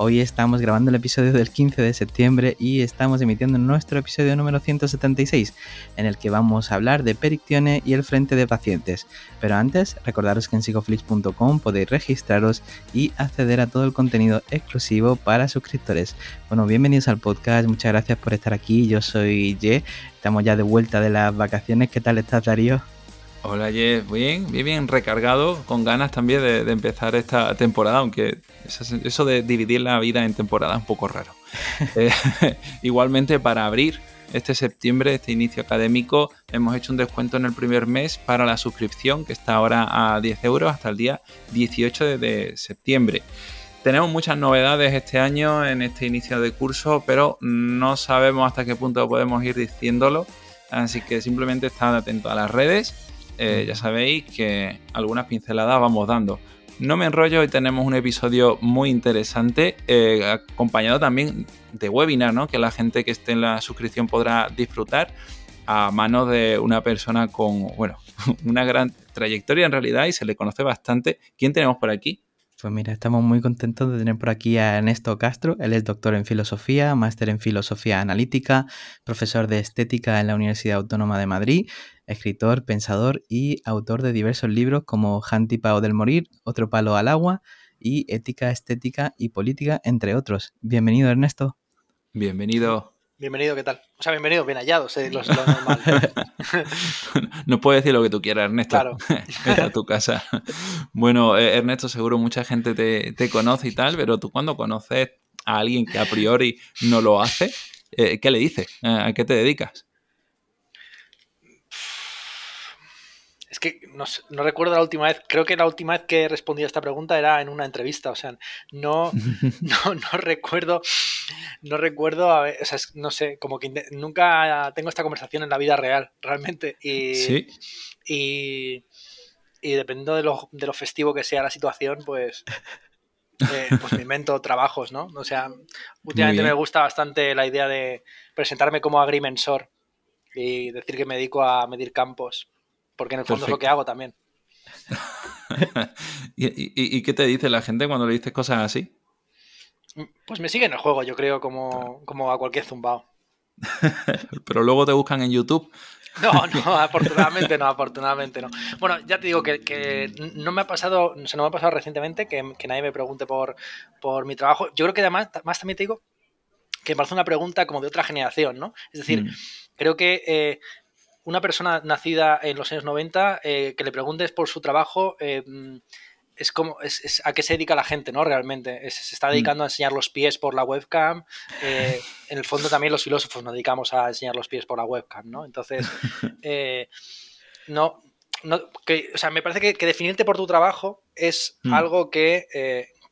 Hoy estamos grabando el episodio del 15 de septiembre y estamos emitiendo nuestro episodio número 176, en el que vamos a hablar de perictione y el frente de pacientes. Pero antes, recordaros que en psicoflix.com podéis registraros y acceder a todo el contenido exclusivo para suscriptores. Bueno, bienvenidos al podcast, muchas gracias por estar aquí. Yo soy Ye, estamos ya de vuelta de las vacaciones. ¿Qué tal estás, Darío? Hola Jeff, bien, bien, bien recargado, con ganas también de, empezar esta temporada, aunque eso, de dividir la vida en temporada es un poco raro. Eh, igualmente para abrir este septiembre, este inicio académico, hemos hecho un descuento en el primer mes para la suscripción, que está ahora a 10 euros hasta el día 18 de septiembre. Tenemos muchas novedades este año en este inicio de curso, pero no sabemos hasta qué punto podemos ir diciéndolo. Así que simplemente estad atentos a las redes eh, ya sabéis que algunas pinceladas vamos dando. No me enrollo, hoy tenemos un episodio muy interesante, eh, acompañado también de webinar, ¿no? Que la gente que esté en la suscripción podrá disfrutar a mano de una persona con, bueno, una gran trayectoria en realidad y se le conoce bastante. ¿Quién tenemos por aquí? Pues mira, estamos muy contentos de tener por aquí a Ernesto Castro. Él es doctor en filosofía, máster en filosofía analítica, profesor de estética en la Universidad Autónoma de Madrid, escritor, pensador y autor de diversos libros como Pao del Morir, Otro Palo al Agua y Ética, Estética y Política, entre otros. Bienvenido, Ernesto. Bienvenido. Bienvenido, ¿qué tal? O sea, bienvenido, bien hallado, sé lo, normal. no puedes decir lo que tú quieras, Ernesto. Claro. es a tu casa. Bueno, eh, Ernesto, seguro mucha gente te, te, conoce y tal, pero tú cuando conoces a alguien que a priori no lo hace, eh, ¿qué le dices? ¿A qué te dedicas? Es que no, recuerdo la última vez, creo que la última vez que he respondido a esta pregunta era en una entrevista, o sea, no, no, no recuerdo, no recuerdo, o sea, no sé, como que nunca tengo esta conversación en la vida real, realmente. Y, ¿Sí? y, y dependiendo de lo, de lo festivo que sea la situación, pues eh, pues me invento trabajos, ¿no? O sea, últimamente me gusta bastante la idea de presentarme como agrimensor y decir que me dedico a medir campos porque en el fondo es lo que hago también. ¿Y, qué te dice la gente cuando le dices cosas así? Pues me siguen el juego, yo creo, como, como a cualquier zumbao. Pero luego te buscan en YouTube. No, no, afortunadamente no, afortunadamente no. Bueno, ya te digo que, no me ha pasado, se no me ha pasado recientemente que, nadie me pregunte por, por mi trabajo. Yo creo que además, más también te digo que me parece una pregunta como de otra generación, ¿no? Es decir, mm. creo que eh, una persona nacida en los años 90, eh, que le preguntes por su trabajo, eh, es como es, a qué se dedica la gente, ¿no? Realmente. se está mm. dedicando a enseñar los pies por la webcam. Eh, en el fondo también los filósofos nos dedicamos a enseñar los pies por la webcam, ¿no? Entonces, no, no que, o sea, me parece que, definirte por tu trabajo es mm. algo que,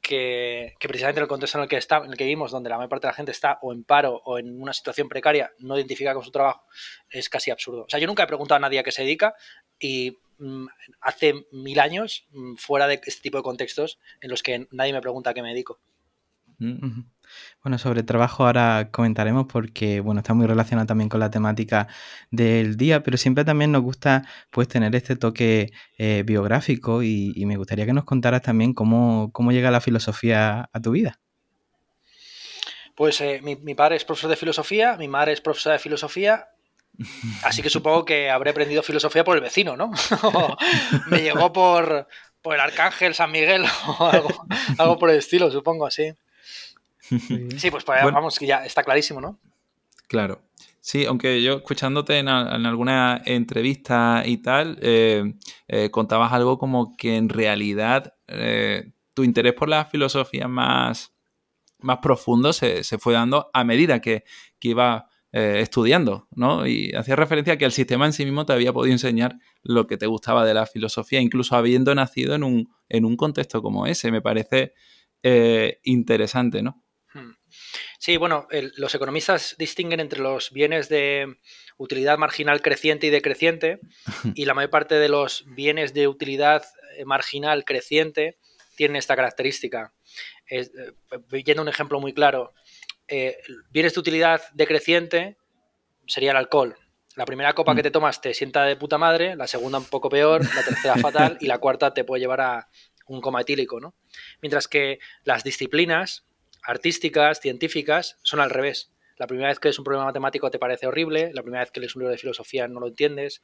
que, precisamente en el contexto en el que está, en el que vivimos, donde la mayor parte de la gente está o en paro o en una situación precaria, no identifica con su trabajo, es casi absurdo. O sea, yo nunca he preguntado a nadie a qué se dedica y mm, hace mil años, mm, fuera de este tipo de contextos, en los que nadie me pregunta a qué me dedico. Mm, bueno, sobre trabajo ahora comentaremos porque, bueno, está muy relacionado también con la temática del día, pero siempre también nos gusta pues tener este toque eh, biográfico y, me gustaría que nos contaras también cómo, llega la filosofía a tu vida. Pues eh, mi, padre es profesor de filosofía, mi madre es profesora de filosofía, así que supongo que habré aprendido filosofía por el vecino, ¿no? me llegó por, por el Arcángel San Miguel o algo por el estilo, supongo, así. Sí, pues, vamos, que ya está clarísimo, ¿no? Claro. Sí, aunque yo escuchándote en, alguna entrevista y tal, eh, eh, contabas algo como que en realidad eh, tu interés por la filosofía más, más profundo se, fue dando a medida que, que iba estudiando, ¿no? Y hacía referencia a que el sistema en sí mismo te había podido enseñar lo que te gustaba de la filosofía, incluso habiendo nacido en un, en un contexto como ese. Me parece interesante, ¿no? Sí, bueno, los economistas distinguen entre los bienes de utilidad marginal creciente y decreciente, y la mayor parte de los bienes de utilidad eh, marginal creciente tienen esta característica. Eh, yendo un ejemplo muy claro, eh, bienes de utilidad decreciente sería el alcohol. La primera copa que mm. te tomas te sienta de puta madre, la segunda un poco peor, la tercera fatal y la cuarta te puede llevar a un coma etílico, ¿no? Mientras que las disciplinas artísticas, científicas, son al revés. La primera vez que es un problema matemático te parece horrible, la primera vez que lees un libro de filosofía no lo entiendes,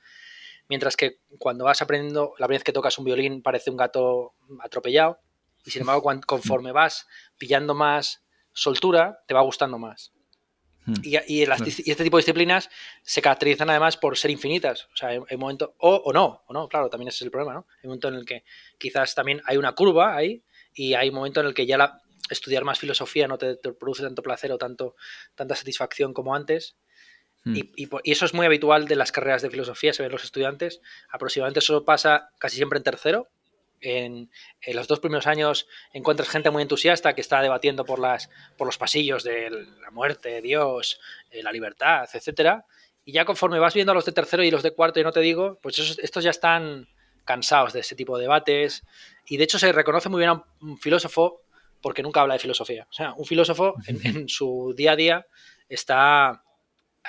mientras que cuando vas aprendiendo, la primera vez que tocas un violín parece un gato atropellado, y sin embargo conforme vas pillando más soltura, te va gustando más. Hmm. Y, este tipo de disciplinas se caracterizan además por ser infinitas. O sea, hay, un momento, o, o, no, o no, claro, también ese es el problema, ¿no? Hay un momento en el que quizás también hay una curva ahí y hay un momento en el que ya la, estudiar más filosofía no te, produce tanto placer o tanto, tanta satisfacción como antes. Hmm. Y, eso es muy habitual de las carreras de filosofía, se ven los estudiantes. Aproximadamente eso pasa casi siempre en tercero. En, los dos primeros años encuentras gente muy entusiasta que está debatiendo por, las, por los pasillos de la muerte, Dios, eh, la libertad, etcétera. Y ya conforme vas viendo a los de tercero y los de cuarto, y no te digo, pues estos ya están cansados de ese tipo de debates. Y de hecho se reconoce muy bien a un filósofo porque nunca habla de filosofía. O sea, un filósofo en, su día a día está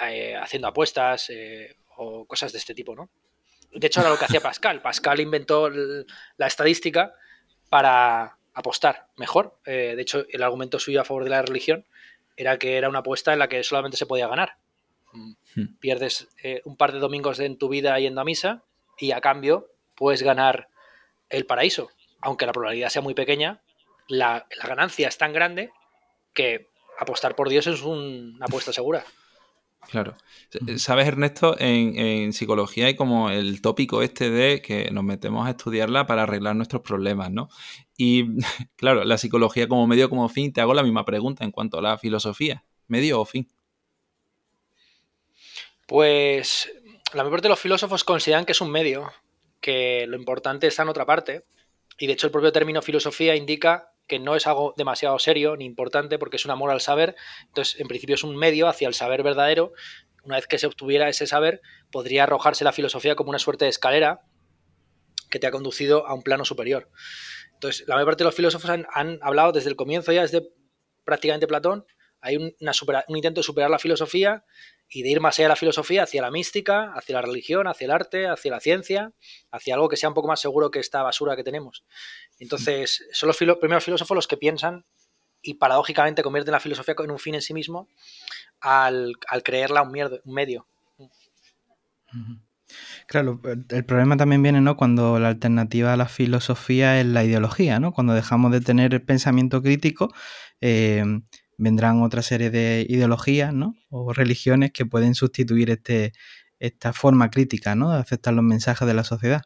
eh, haciendo apuestas eh, o cosas de este tipo, ¿no? De hecho, era lo que hacía Pascal. Pascal inventó la estadística para apostar mejor. Eh, de hecho, el argumento suyo a favor de la religión era que era una apuesta en la que solamente se podía ganar. Hmm. Pierdes un par de domingos en tu vida yendo a misa y a cambio puedes ganar el paraíso. Aunque la probabilidad sea muy pequeña, la, ganancia es tan grande que apostar por Dios es una apuesta segura. Claro. Sabes, Ernesto, en, psicología hay como el tópico este de que nos metemos a estudiarla para arreglar nuestros problemas, ¿no? Y claro, la psicología como medio, como fin, te hago la misma pregunta en cuanto a la filosofía, medio o fin. Pues la mayor parte de los filósofos consideran que es un medio, que lo importante está en otra parte. Y de hecho el propio término filosofía indica que no es algo demasiado serio ni importante porque es un amor al saber. Entonces, en principio es un medio hacia el saber verdadero. Una vez que se obtuviera ese saber, podría arrojarse la filosofía como una suerte de escalera que te ha conducido a un plano superior. Entonces, la mayor parte de los filósofos han, hablado desde el comienzo, ya desde prácticamente Platón, hay un intento de superar la filosofía y de ir más allá de la filosofía, hacia la mística, hacia la religión, hacia el arte, hacia la ciencia, hacia algo que sea un poco más seguro que esta basura que tenemos. Entonces, son los primeros filósofos los que piensan y paradójicamente convierten la filosofía en un fin en sí mismo al, creerla un, un medio. Claro, el problema también viene, ¿no? Cuando la alternativa a la filosofía es la ideología, ¿no? Cuando dejamos de tener pensamiento crítico, eh, vendrán otra serie de ideologías ¿no? o religiones que pueden sustituir este, esta forma crítica ¿no? de aceptar los mensajes de la sociedad.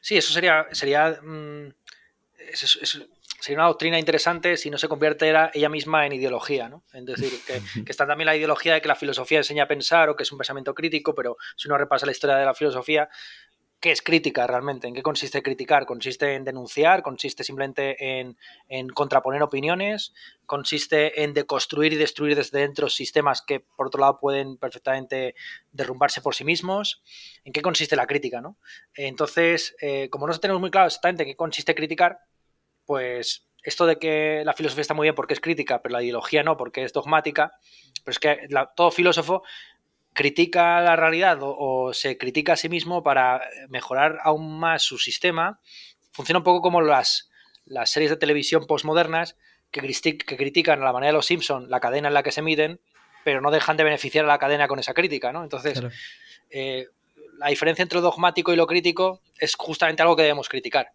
Sí, eso sería, sería, mm, sería una doctrina interesante si no se convirtiera ella misma en ideología. ¿no? Es decir, que, que, está también la ideología de que la filosofía enseña a pensar o que es un pensamiento crítico, pero si uno repasa la historia de la filosofía, ¿Qué es crítica realmente? ¿En qué consiste criticar? ¿Consiste en denunciar? ¿Consiste simplemente en, contraponer opiniones? ¿Consiste en deconstruir y destruir desde dentro sistemas que, por otro lado, pueden perfectamente derrumbarse por sí mismos? ¿En qué consiste la crítica? ¿no? Entonces, eh, como no tenemos muy claro exactamente en qué consiste criticar, pues esto de que la filosofía está muy bien porque es crítica, pero la ideología no, porque es dogmática, pero es que todo filósofo critica la realidad o, se critica a sí mismo para mejorar aún más su sistema, funciona un poco como las, las series de televisión postmodernas que, que critican a la manera de los Simpson la cadena en la que se miden, pero no dejan de beneficiar a la cadena con esa crítica, ¿no? Entonces, eh, la diferencia entre lo dogmático y lo crítico es justamente algo que debemos criticar.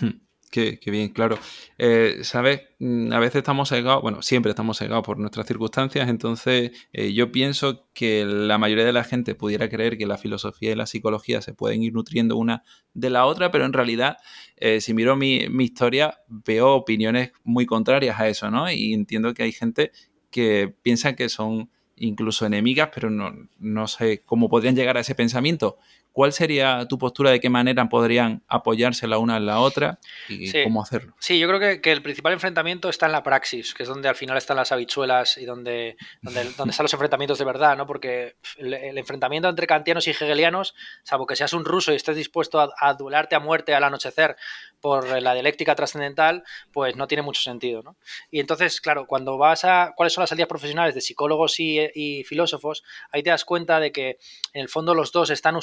Hmm. Qué, bien, claro. Eh, ¿Sabes? Mm, a veces estamos cegados, bueno, siempre estamos cegados por nuestras circunstancias, entonces eh, yo pienso que la mayoría de la gente pudiera creer que la filosofía y la psicología se pueden ir nutriendo una de la otra, pero en realidad, eh, si miro mi, historia, veo opiniones muy contrarias a eso, ¿no? Y entiendo que hay gente que piensa que son incluso enemigas, pero no, no sé cómo podrían llegar a ese pensamiento. ¿Cuál sería tu postura de qué manera podrían apoyarse la una en la otra y cómo hacerlo? Sí, yo creo que, el principal enfrentamiento está en la praxis, que es donde al final están las habichuelas y donde, donde, donde están los enfrentamientos de verdad, ¿no? Porque el, enfrentamiento entre kantianos y hegelianos, salvo que seas un ruso y estés dispuesto a, a duelarte a muerte al anochecer por la dialéctica trascendental, pues no tiene mucho sentido, ¿no? Y entonces, claro, cuando vas a cuáles son las salidas profesionales de psicólogos y, y filósofos, ahí te das cuenta de que en el fondo los dos están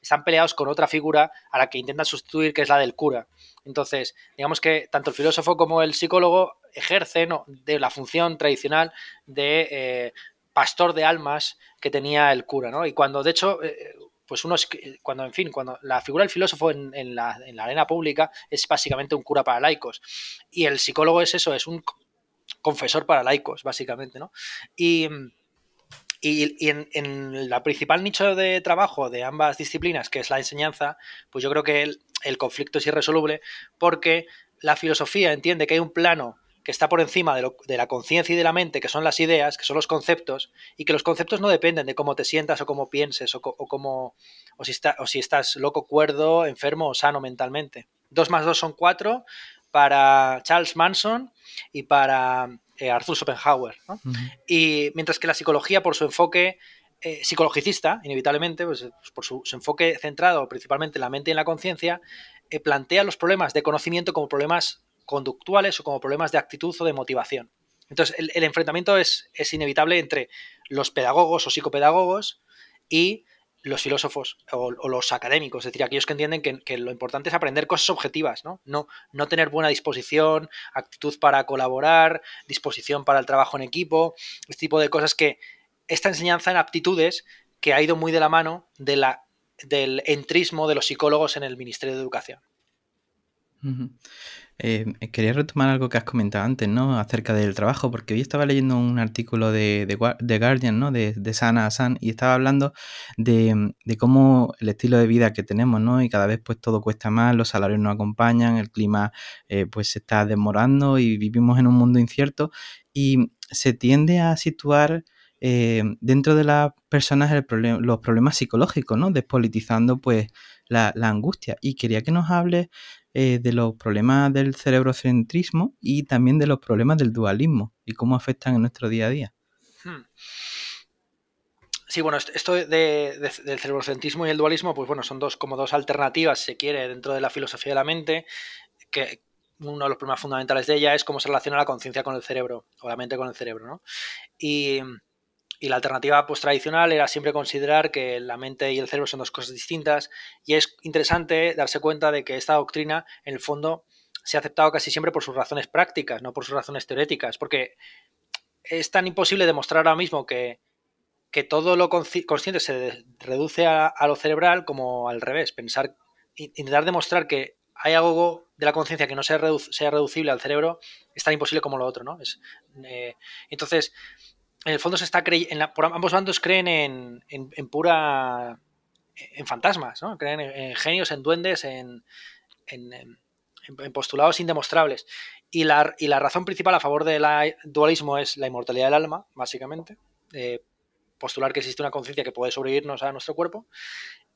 están peleados con otra figura a la que intentan sustituir, que es la del cura. Entonces, digamos que tanto el filósofo como el psicólogo ejercen de la función tradicional de eh, pastor de almas que tenía el cura, ¿no? Y cuando, de hecho, eh, pues uno cuando, en fin, cuando la figura del filósofo en, la, en, la, arena pública es básicamente un cura para laicos. Y el psicólogo es eso, es un confesor para laicos, básicamente, ¿no? Y y, en, la principal nicho de trabajo de ambas disciplinas, que es la enseñanza, pues yo creo que el, conflicto es irresoluble porque la filosofía entiende que hay un plano que está por encima de, la conciencia y de la mente, que son las ideas, que son los conceptos, y que los conceptos no dependen de cómo te sientas o cómo pienses o, cómo, o, si, o si estás loco, cuerdo, enfermo o sano mentalmente. Dos más dos son cuatro para Charles Manson y para eh, Arthur Schopenhauer. Y mientras que la psicología, por su enfoque eh, psicologicista, inevitablemente, pues, pues por su, enfoque centrado principalmente en la mente y en la conciencia, eh, plantea los problemas de conocimiento como problemas conductuales o como problemas de actitud o de motivación. Entonces, el, enfrentamiento es, es, inevitable entre los pedagogos o psicopedagogos y los filósofos o, los académicos, es decir, aquellos que entienden que, lo importante es aprender cosas objetivas, ¿no? ¿no? No tener buena disposición, actitud para colaborar, disposición para el trabajo en equipo, este tipo de cosas que esta enseñanza en aptitudes que ha ido muy de la mano de la, del entrismo de los psicólogos en el Ministerio de Educación. Eh, quería retomar algo que has comentado antes, ¿no? Acerca del trabajo, porque hoy estaba leyendo un artículo de, de, Guardian, ¿no? De, de Sana San, y estaba hablando de, cómo el estilo de vida que tenemos, ¿no? Y cada vez pues todo cuesta más, los salarios no acompañan, el clima eh, pues se está demorando y vivimos en un mundo incierto y se tiende a situar eh, dentro de las personas los problemas psicológicos, ¿no? Despolitizando pues la, la angustia. Y quería que nos hables eh, de los problemas del cerebrocentrismo y también de los problemas del dualismo y cómo afectan en nuestro día a día. Hmm. Sí, bueno, esto de, del cerebrocentrismo y el dualismo, pues bueno, son dos como dos alternativas, se quiere, dentro de la filosofía de la mente, que uno de los problemas fundamentales de ella es cómo se relaciona la conciencia con el cerebro, o la mente con el cerebro, ¿no? Y, y la alternativa pues, tradicional era siempre considerar que la mente y el cerebro son dos cosas distintas y es interesante darse cuenta de que esta doctrina en el fondo se ha aceptado casi siempre por sus razones prácticas, no por sus razones teóricas, porque es tan imposible demostrar ahora mismo que, que todo lo consciente se reduce a, lo cerebral como al revés, pensar, intentar demostrar que hay algo de la conciencia que no sea, sea, reducible al cerebro es tan imposible como lo otro, ¿no? Es, eh, entonces, en el fondo se está creyendo, ambos bandos creen en, pura, en fantasmas, ¿no? Creen en, genios, en duendes, en, en, postulados indemostrables. Y la, y la, razón principal a favor del dualismo es la inmortalidad del alma, básicamente. postular que existe una conciencia que puede sobrevivirnos a nuestro cuerpo.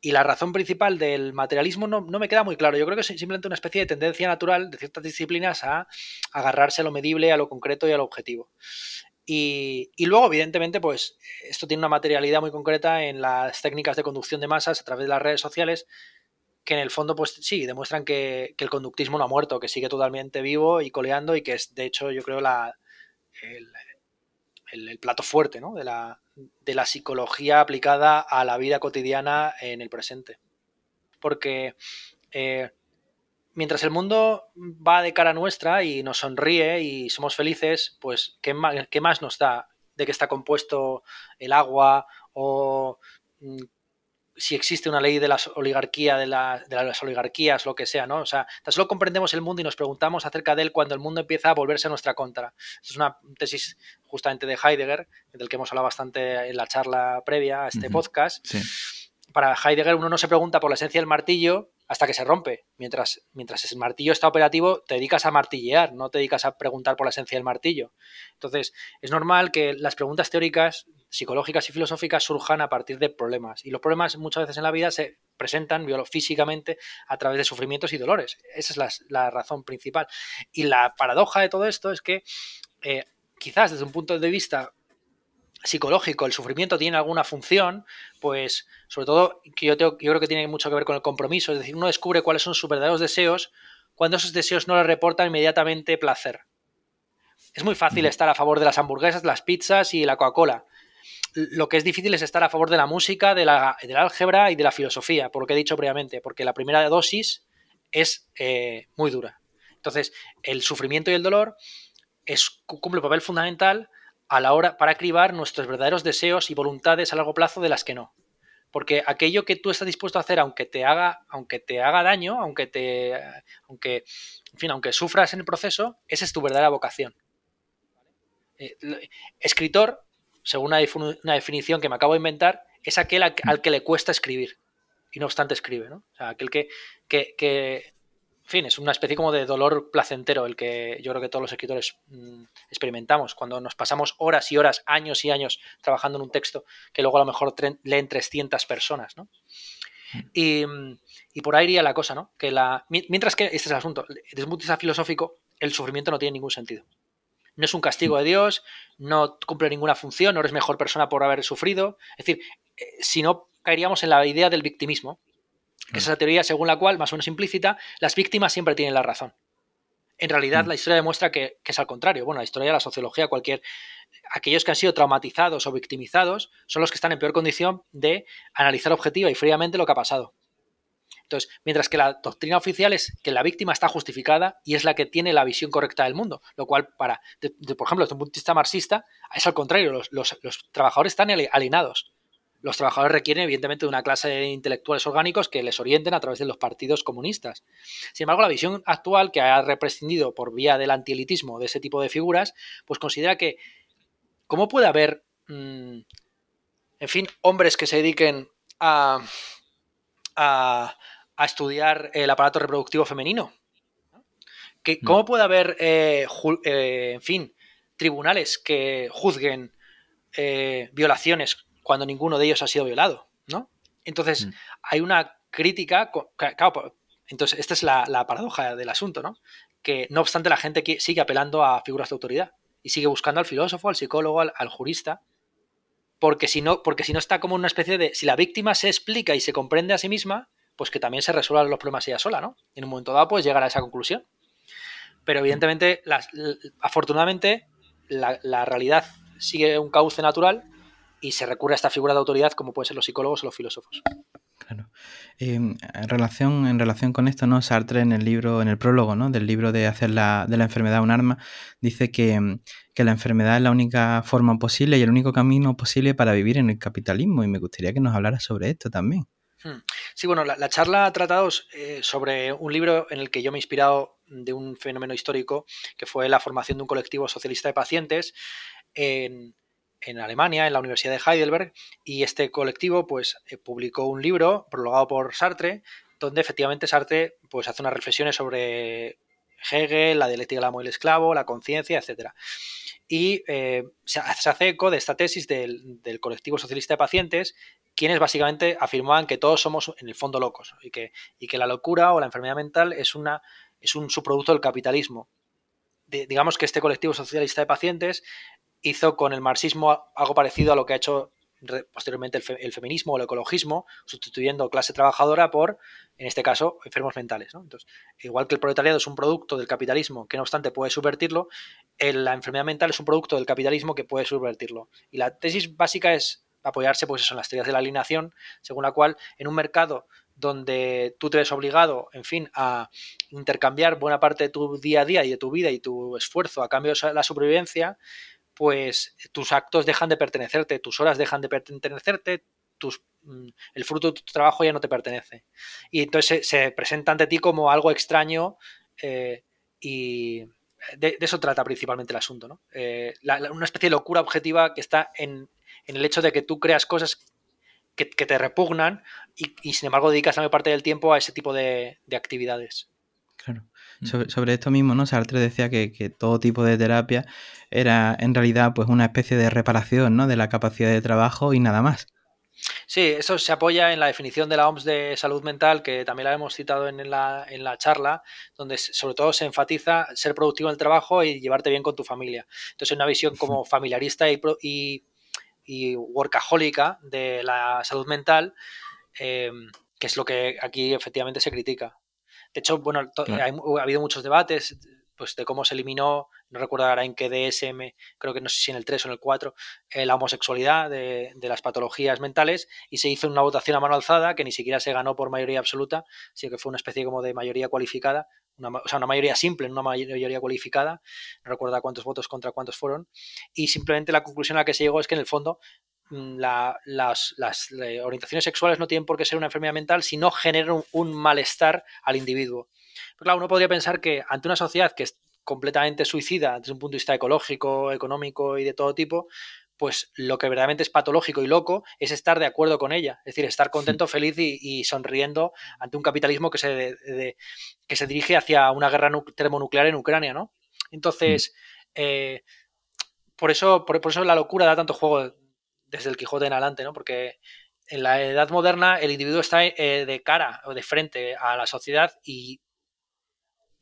Y la razón principal del materialismo no, no, me queda muy claro. Yo creo que es simplemente una especie de tendencia natural de ciertas disciplinas a agarrarse a lo medible, a lo concreto y a lo objetivo. Y, luego, evidentemente, pues esto tiene una materialidad muy concreta en las técnicas de conducción de masas a través de las redes sociales, que en el fondo, pues sí, demuestran que, el conductismo no ha muerto, que sigue totalmente vivo y coleando y que es, de hecho, yo creo, la, el, plato fuerte ¿no? de, la, de la psicología aplicada a la vida cotidiana en el presente. Porque eh, mientras el mundo va de cara nuestra y nos sonríe y somos felices, pues ¿qué más, nos da de que está compuesto el agua o mm, si existe una ley de la oligarquía, de, las oligarquías, lo que sea, ¿no? O sea, tan solo comprendemos el mundo y nos preguntamos acerca de él cuando el mundo empieza a volverse a nuestra contra. Es una tesis justamente de Heidegger, del que hemos hablado bastante en la charla previa a este podcast. Para Heidegger uno no se pregunta por la esencia del martillo, hasta que se rompe. Mientras, mientras el martillo está operativo, te dedicas a martillear, no te dedicas a preguntar por la esencia del martillo. Entonces, es normal que las preguntas teóricas psicológicas y filosóficas surjan a partir de problemas. Y los problemas muchas veces en la vida se presentan físicamente a través de sufrimientos y dolores. Esa es la, razón principal. Y la paradoja de todo esto es que eh, quizás desde un punto de vista psicológico el sufrimiento tiene alguna función, pues sobre todo que yo, yo creo que tiene mucho que ver con el compromiso, es decir, uno descubre cuáles son sus verdaderos deseos cuando esos deseos no le reportan inmediatamente placer. Es muy fácil estar a favor de las hamburguesas, las pizzas y la Coca-Cola. Lo que es difícil es estar a favor de la música, de la, del álgebra y de la filosofía, por lo que he dicho previamente, porque la primera dosis es eh, muy dura. Entonces, el sufrimiento y el dolor es, cumple un papel fundamental a la hora para cribar nuestros verdaderos deseos y voluntades a largo plazo de las que no. Porque aquello que tú estás dispuesto a hacer, aunque te haga, aunque te haga daño, aunque te, aunque, en fin, aunque sufras en el proceso, esa es tu verdadera vocación. Eh, escritor, según una, definición que me acabo de inventar, es aquel al, que le cuesta escribir y no obstante escribe, ¿no? O sea, aquel que, que, fin, es una especie como de dolor placentero el que yo creo que todos los escritores mm, experimentamos cuando nos pasamos horas y horas, años y años trabajando en un texto que luego a lo mejor leen 300 personas, ¿no? Y, y, por ahí iría la cosa, ¿no? Que la, mientras que, este es el asunto, desde un punto de vista filosófico, el sufrimiento no tiene ningún sentido. No es un castigo de Dios, no cumple ninguna función, no eres mejor persona por haber sufrido. Es decir, eh, si no caeríamos en la idea del victimismo, que es esa teoría según la cual, más o menos implícita, las víctimas siempre tienen la razón. En realidad, mm. la historia demuestra que, es al contrario. Bueno, la historia, la sociología, cualquier. Aquellos que han sido traumatizados o victimizados son los que están en peor condición de analizar objetiva y fríamente lo que ha pasado. Entonces, mientras que la doctrina oficial es que la víctima está justificada y es la que tiene la visión correcta del mundo, lo cual, para, por ejemplo, desde un punto de vista marxista, es al contrario, los, trabajadores están alienados. Los trabajadores requieren, evidentemente, de una clase de intelectuales orgánicos que les orienten a través de los partidos comunistas. Sin embargo, la visión actual, que ha represcindido por vía del antielitismo de ese tipo de figuras, pues considera que, ¿cómo puede haber, mm, en fin, hombres que se dediquen a, a, a estudiar el aparato reproductivo femenino. Mm. ¿Cómo puede haber, eh, eh, en fin, tribunales que juzguen eh, violaciones cuando ninguno de ellos ha sido violado? ¿no? Entonces, mm. hay una crítica. Claro, entonces, esta es la, paradoja del asunto, ¿no? Que no obstante, la gente sigue apelando a figuras de autoridad y sigue buscando al filósofo, al psicólogo, al, al jurista, porque si no, porque si no está como una especie de. Si la víctima se explica y se comprende a sí misma, pues que también se resuelvan los problemas ella sola, ¿no? En un momento dado puedes llegar a esa conclusión. Pero evidentemente, afortunadamente, la, realidad sigue un cauce natural y se recurre a esta figura de autoridad como pueden ser los psicólogos o los filósofos. Claro. Em, en, relación, en relación con esto, ¿no? Sartre en el libro, en el prólogo, ¿no? Del libro de hacer la, de la enfermedad un arma, dice que, em, que, la enfermedad es la única forma posible y el único camino posible para vivir en el capitalismo. Y me gustaría que nos hablara sobre esto también. Hmm. Sí, bueno, la, charla ha tratado eh, sobre un libro en el que yo me he inspirado de un fenómeno histórico que fue la formación de un colectivo socialista de pacientes en, Alemania, en la Universidad de Heidelberg, y este colectivo pues eh, publicó un libro prologado por Sartre, donde efectivamente Sartre pues hace unas reflexiones sobre Hegel, la dialéctica del amo y el esclavo, la conciencia, etcétera y eh, se hace eco de esta tesis del, colectivo socialista de pacientes, quienes básicamente afirmaban que todos somos en el fondo locos y que, y que la locura o la enfermedad mental es, una, es un subproducto del capitalismo. digamos que este colectivo socialista de pacientes hizo con el marxismo algo parecido a lo que ha hecho posteriormente el, feminismo o el ecologismo, sustituyendo clase trabajadora por, en este caso, enfermos mentales. Entonces, igual que el proletariado es un producto del capitalismo que no obstante puede subvertirlo, la enfermedad mental es un producto del capitalismo que puede subvertirlo. Y la tesis básica es apoyarse pues en las teorías de la alineación, según la cual en un mercado donde tú te ves obligado, en fin, a intercambiar buena parte de tu día a día y de tu vida y tu esfuerzo a cambio de la supervivencia, pues tus actos dejan de pertenecerte, tus horas dejan de pertenecerte, tus, mm, el fruto de tu trabajo ya no te pertenece. Y entonces se, presenta ante ti como algo extraño eh, y de, eso trata principalmente el asunto. ¿no? Eh, una especie de locura objetiva que está en, el hecho de que tú creas cosas que, te repugnan y, sin embargo dedicas la mayor parte del tiempo a ese tipo de, de actividades. Claro. Mm. Sobre, esto mismo, ¿no? Sartre decía que, que, todo tipo de terapia era en realidad pues una especie de reparación, ¿no? De la capacidad de trabajo y nada más. Sí, eso se apoya en la definición de la OMS de salud mental, que también la hemos citado en la, en la charla, donde sobre todo se enfatiza ser productivo en el trabajo y llevarte bien con tu familia. Entonces, una visión como familiarista y, y, y workahólica de la salud mental, eh, que es lo que aquí efectivamente se critica. De hecho, bueno, ha habido muchos debates pues de cómo se eliminó, no recuerdo ahora en qué DSM, creo que no sé si en el 3 o en el 4, eh, la homosexualidad de, las patologías mentales y se hizo una votación a mano alzada que ni siquiera se ganó por mayoría absoluta, sino que fue una especie como de mayoría cualificada, o sea, una mayoría simple, no una mayoría cualificada, no recuerdo cuántos votos contra cuántos fueron, y simplemente la conclusión a la que se llegó es que en el fondo mm, las, eh, orientaciones sexuales no tienen por qué ser una enfermedad mental, sino generan un malestar al individuo. Pero claro, uno podría pensar que ante una sociedad que es completamente suicida desde un punto de vista ecológico, económico y de todo tipo, pues lo que verdaderamente es patológico y loco es estar de acuerdo con ella, es decir, estar contento, feliz y, sonriendo ante un capitalismo que se, que se dirige hacia una guerra termonuclear en Ucrania, ¿no? Entonces, eh, por, eso, por, eso la locura da tanto juego desde el Quijote en adelante, ¿no? Porque en la edad moderna el individuo está eh, de cara o de frente a la sociedad y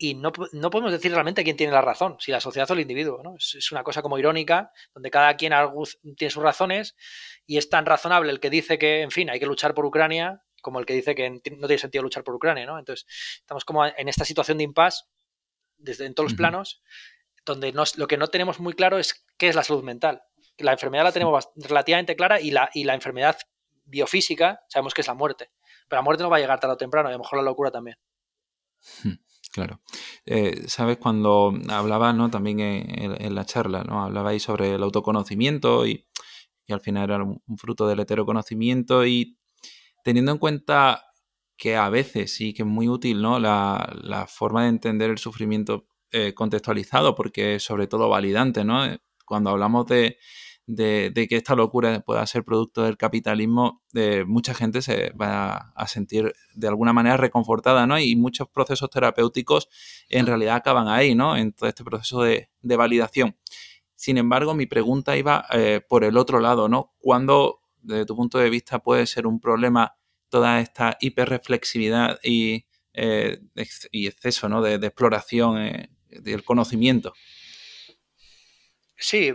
y no, podemos decir realmente quién tiene la razón, si la sociedad o el individuo. ¿no? Es, una cosa como irónica, donde cada quien tiene sus razones y es tan razonable el que dice que, en fin, hay que luchar por Ucrania como el que dice que no tiene sentido luchar por Ucrania. ¿no? Entonces, estamos como en esta situación de impasse, desde en todos los planos, donde lo que no tenemos muy claro es qué es la salud mental. La enfermedad la tenemos relativamente clara y la, y la enfermedad biofísica sabemos que es la muerte. Pero la muerte no va a llegar tarde o temprano, y a lo mejor la locura también. Hmm. Claro. Eh, Sabes, cuando hablaba ¿no? también en, la charla, ¿no? Hablabais sobre el autoconocimiento y, y al final era un, fruto del heteroconocimiento y teniendo en cuenta que a veces sí que es muy útil ¿no? la, la forma de entender el sufrimiento eh, contextualizado, porque es sobre todo validante, ¿no? Cuando hablamos de, de, que esta locura pueda ser producto del capitalismo, de mucha gente se va a sentir de alguna manera reconfortada, ¿no? Y muchos procesos terapéuticos en realidad acaban ahí, ¿no? En todo este proceso de, validación. Sin embargo, mi pregunta iba eh, por el otro lado, ¿no? ¿Cuándo, desde tu punto de vista, puede ser un problema toda esta hiperreflexividad y, eh, y exceso ¿no? de, exploración eh, del conocimiento? Sí,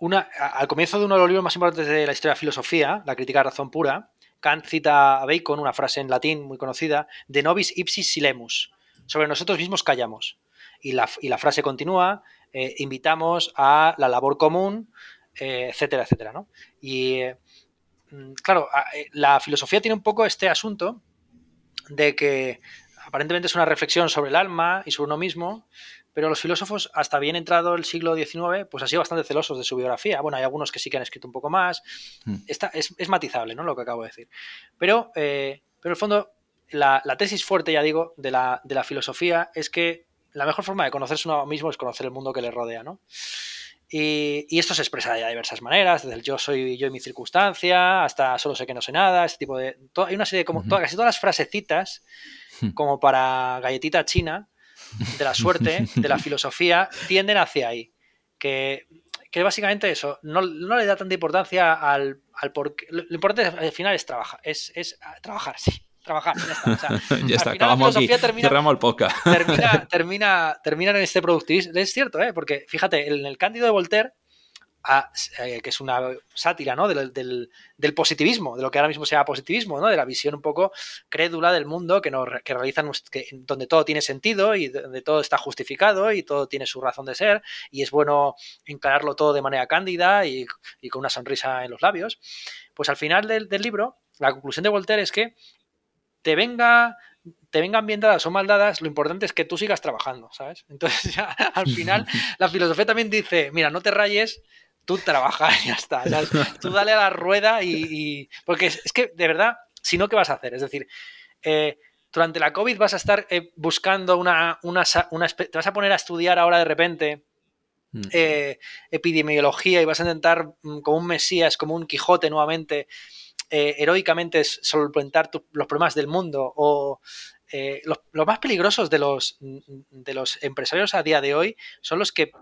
al comienzo de uno de los libros más importantes de la historia de la filosofía, La crítica de razón pura, Kant cita a Bacon una frase en latín muy conocida, de nobis ipsis silemus, sobre nosotros mismos callamos. Y la, frase continúa, eh, invitamos a la labor común, eh, etcétera, etcétera. Y mm, claro, eh, la filosofía tiene un poco este asunto de que aparentemente es una reflexión sobre el alma y sobre uno mismo, pero los filósofos, hasta bien entrado el siglo XIX, pues han sido bastante celosos de su biografía. Bueno, hay algunos que sí que han escrito un poco más. Hmm. es, matizable, ¿no? Lo que acabo de decir. Pero, eh, pero en el fondo, la, tesis fuerte, ya digo, de la, de la, filosofía es que la mejor forma de conocerse uno mismo es conocer el mundo que le rodea, ¿no? Y, esto se expresa de diversas maneras, desde el yo soy yo y mi circunstancia, hasta solo sé que no sé nada, este tipo de... hay una serie de... Como, casi todas las frasecitas, hmm. como para galletita china, de la suerte, de la filosofía, tienden hacia ahí. Que, que básicamente eso, no, le da tanta importancia al, al porque. Lo, importante al final es trabajar, es, es trabajar, sí. Trabajar, ya está. O sea, ya está, acabamos aquí. Termina, cerramos el podcast. termina, termina, termina en este productivismo. Es cierto, ¿eh? porque fíjate, en el Cándido de Voltaire eh, que es una sátira ¿no? Del, positivismo, de lo que ahora mismo se llama positivismo, ¿no? de la visión un poco crédula del mundo que, nos, que realizan, donde todo tiene sentido y donde todo está justificado y todo tiene su razón de ser y es bueno encararlo todo de manera cándida y, con una sonrisa en los labios. Pues al final del, libro, la conclusión de Voltaire es que te venga te vengan bien dadas o mal dadas, lo importante es que tú sigas trabajando, ¿sabes? Entonces, ya, al final, la filosofía también dice, mira, no te rayes, tú trabajas y ya está. Tú dale a la rueda y. porque es, que, de verdad, si no, ¿qué vas a hacer? Es decir, eh, durante la COVID vas a estar eh, buscando una, una, Te vas a poner a estudiar ahora de repente. Mm. Eh, epidemiología y vas a intentar mm, como un mesías, como un Quijote nuevamente, heroicamente solventar los problemas del mundo o eh, los, más peligrosos de los, de los empresarios a día de hoy son los que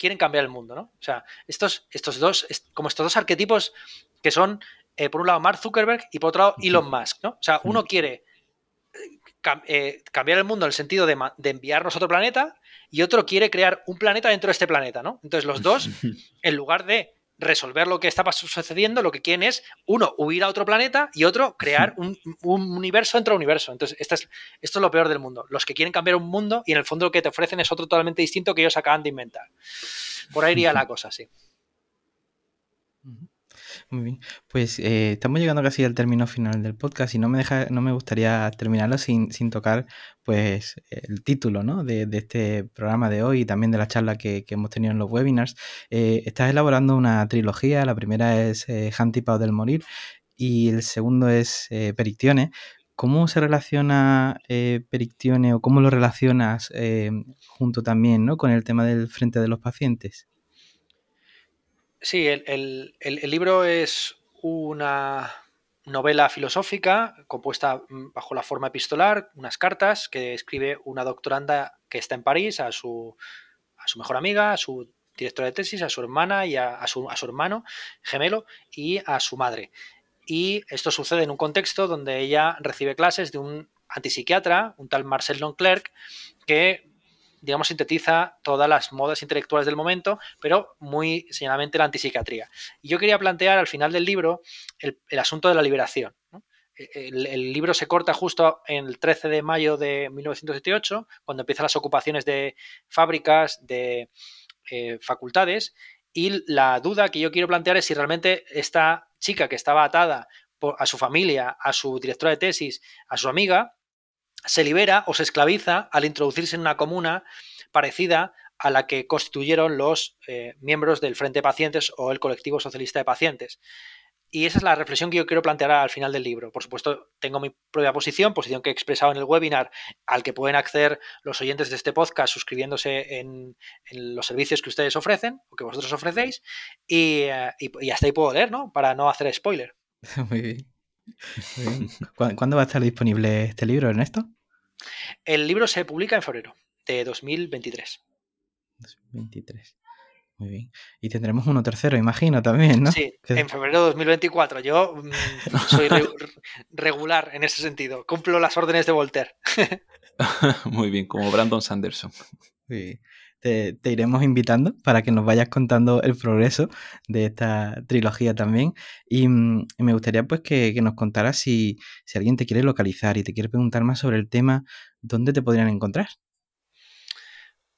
quieren cambiar el mundo, ¿no? O sea, estos, estos dos, como estos dos arquetipos que son, eh, por un lado, Mark Zuckerberg y por otro lado, Elon Musk, ¿no? O sea, uno quiere eh, cambiar el mundo en el sentido de, de, enviarnos a otro planeta y otro quiere crear un planeta dentro de este planeta, ¿no? Entonces los dos, en lugar de resolver lo que está sucediendo, lo que quieren es, uno, huir a otro planeta y otro, crear un, universo dentro del universo. Entonces, esto es, esto es lo peor del mundo. Los que quieren cambiar un mundo y en el fondo lo que te ofrecen es otro totalmente distinto que ellos acaban de inventar. Por ahí iría la cosa, sí. Muy bien. Pues eh, estamos llegando casi al término final del podcast y no me deja, no me gustaría terminarlo sin, sin tocar pues el título ¿no? de, este programa de hoy y también de la charla que, hemos tenido en los webinars. Eh, estás elaborando una trilogía, la primera es eh, Pau del Morir y el segundo es eh, Perictione. ¿Cómo se relaciona eh, Perictione o cómo lo relacionas junto también ¿no? con el tema del frente de los pacientes? Sí, el, libro es una novela filosófica compuesta mm, bajo la forma epistolar, unas cartas que escribe una doctoranda que está en París a su, a su mejor amiga, a su directora de tesis, a su hermana y a, su, a, su, hermano gemelo y a su madre. Y esto sucede en un contexto donde ella recibe clases de un antipsiquiatra, un tal Marcel Nonclerc, que digamos, sintetiza todas las modas intelectuales del momento, pero muy señalamente la antipsiquiatría. Y yo quería plantear al final del libro el, asunto de la liberación. El, libro se corta justo en el 13 de mayo de 1978, cuando empiezan las ocupaciones de fábricas, de eh, facultades, y la duda que yo quiero plantear es si realmente esta chica que estaba atada a su familia, a su directora de tesis, a su amiga, se libera o se esclaviza al introducirse en una comuna parecida a la que constituyeron los eh, miembros del Frente de Pacientes o el colectivo socialista de pacientes. Y esa es la reflexión que yo quiero plantear al final del libro. Por supuesto, tengo mi propia posición, posición que he expresado en el webinar, al que pueden acceder los oyentes de este podcast suscribiéndose en, los servicios que ustedes ofrecen o que vosotros ofrecéis. Y, eh, y hasta ahí puedo leer, ¿no? Para no hacer spoiler. Muy bien. ¿Cuándo va a estar disponible este libro, Ernesto? El libro se publica en febrero de 2023. 2023. Muy bien. Y tendremos uno tercero, imagino, también, ¿no? Sí, en febrero de 2024. Yo mm, soy regular en ese sentido. Cumplo las órdenes de Voltaire. Muy bien, como Brandon Sanderson. Sí te, iremos invitando para que nos vayas contando el progreso de esta trilogía también. Y, mm, me gustaría pues que, nos contaras si, si, alguien te quiere localizar y te quiere preguntar más sobre el tema, ¿dónde te podrían encontrar?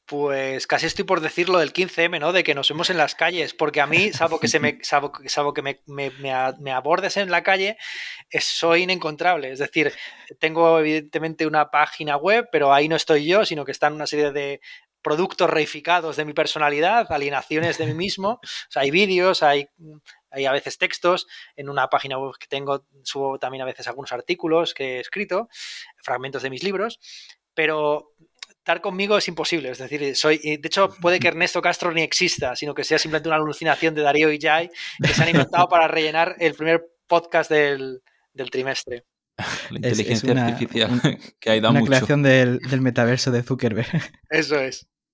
Pues casi estoy por decirlo del 15M, ¿no? De que nos vemos en las calles, porque a mí, salvo que, se me, salvo, que me, me, me, abordes en la calle, soy inencontrable. Es decir, tengo evidentemente una página web, pero ahí no estoy yo, sino que están una serie de, productos reificados de mi personalidad, alienaciones de mí mismo. O sea, hay vídeos, hay, hay a veces textos. En una página web que tengo subo también a veces algunos artículos que he escrito, fragmentos de mis libros, pero estar conmigo es imposible. Es decir, soy, de hecho, puede que Ernesto Castro ni exista, sino que sea simplemente una alucinación de Darío y Jai que se han inventado para rellenar el primer podcast del, trimestre. La inteligencia artificial, que hay da una creación del, del, metaverso de Zuckerberg. Eso es.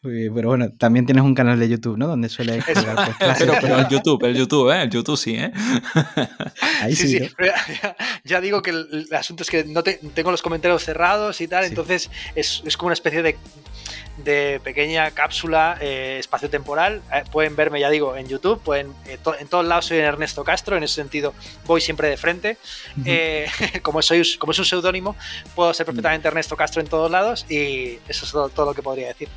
pero bueno, también tienes un canal de YouTube, ¿no? Donde suele pues, pero, el YouTube, el YouTube, ¿eh? El YouTube sí, ¿eh? Ahí sí. sí, Ya, digo que el, asunto es que no tengo los comentarios cerrados y tal, entonces es, es, como una especie de, de pequeña cápsula eh, espacio-temporal. Eh, pueden verme, ya digo, en YouTube, pueden, eh, en todos lados soy Ernesto Castro, en ese sentido voy siempre de frente. como, soy, como es un seudónimo, puedo ser perfectamente Ernesto Castro en todos lados y eso es todo lo que podría decir.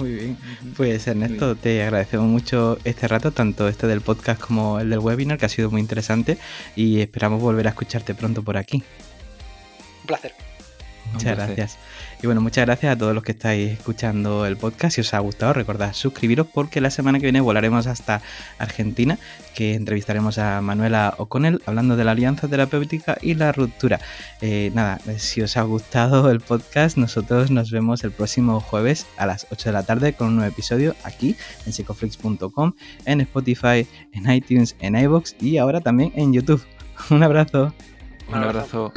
Muy bien. Pues Ernesto, te agradecemos mucho este rato, tanto este del podcast como el del webinar, que ha sido muy interesante y esperamos volver a escucharte pronto por aquí. Un placer. Muchas gracias. Y bueno, muchas gracias a todos los que estáis escuchando el podcast. Si os ha gustado, recordad suscribiros porque la semana que viene volaremos hasta Argentina, que entrevistaremos a Manuela O'Connell hablando de la alianza terapéutica y la ruptura. Eh, nada, si os ha gustado el podcast, nosotros nos vemos el próximo jueves a las 8 de la tarde con un nuevo episodio aquí en psicoflix.com, en Spotify, en iTunes, en iBox y ahora también en YouTube. Un abrazo. Un abrazo.